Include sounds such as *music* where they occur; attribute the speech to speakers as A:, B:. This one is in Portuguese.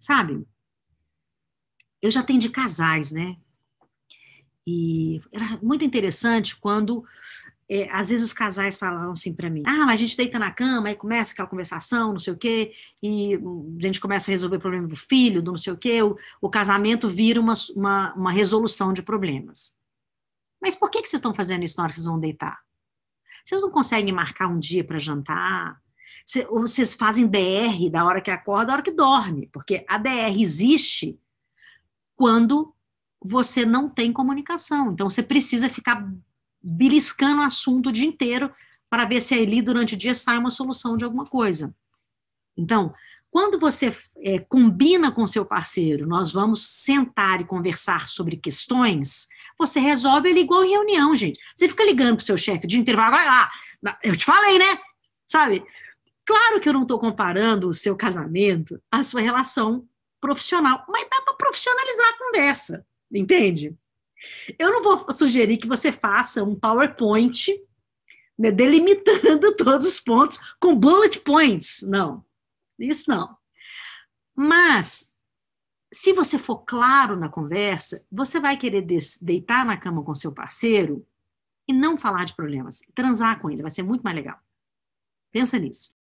A: Sabe? Eu já atendi casais, né? E era muito interessante quando é, às vezes os casais falavam assim para mim: ah, mas a gente deita na cama, aí começa aquela conversação, não sei o quê, e a gente começa a resolver o problema do filho, do não sei o quê, o, o casamento vira uma, uma, uma, resolução de problemas. Mas por que, que vocês estão fazendo isso na hora que vocês vão deitar? Vocês não conseguem marcar um dia para jantar? Vocês fazem DR da hora que acorda, da hora que dorme? Porque a DR existe quando você não tem comunicação. Então, você precisa ficar beliscando o assunto o dia inteiro para ver se ali durante o dia sai uma solução de alguma coisa. Então, quando você é, combina com seu parceiro, nós vamos sentar e conversar sobre questões, você resolve ele igual em reunião, gente. Você fica ligando para o seu chefe o dia inteiro, vai lá, eu te falei, né? Sabe? Claro que eu não estou comparando o seu casamento à sua relação profissional, mas dá para profissionalizar a conversa, entende? Eu não vou sugerir que você faça um PowerPoint né, delimitando *laughs* todos os pontos com bullet points. Não, isso não. Mas, se você for claro na conversa, você vai querer deitar na cama com seu parceiro e não falar de problemas, transar com ele, vai ser muito mais legal. Pensa nisso.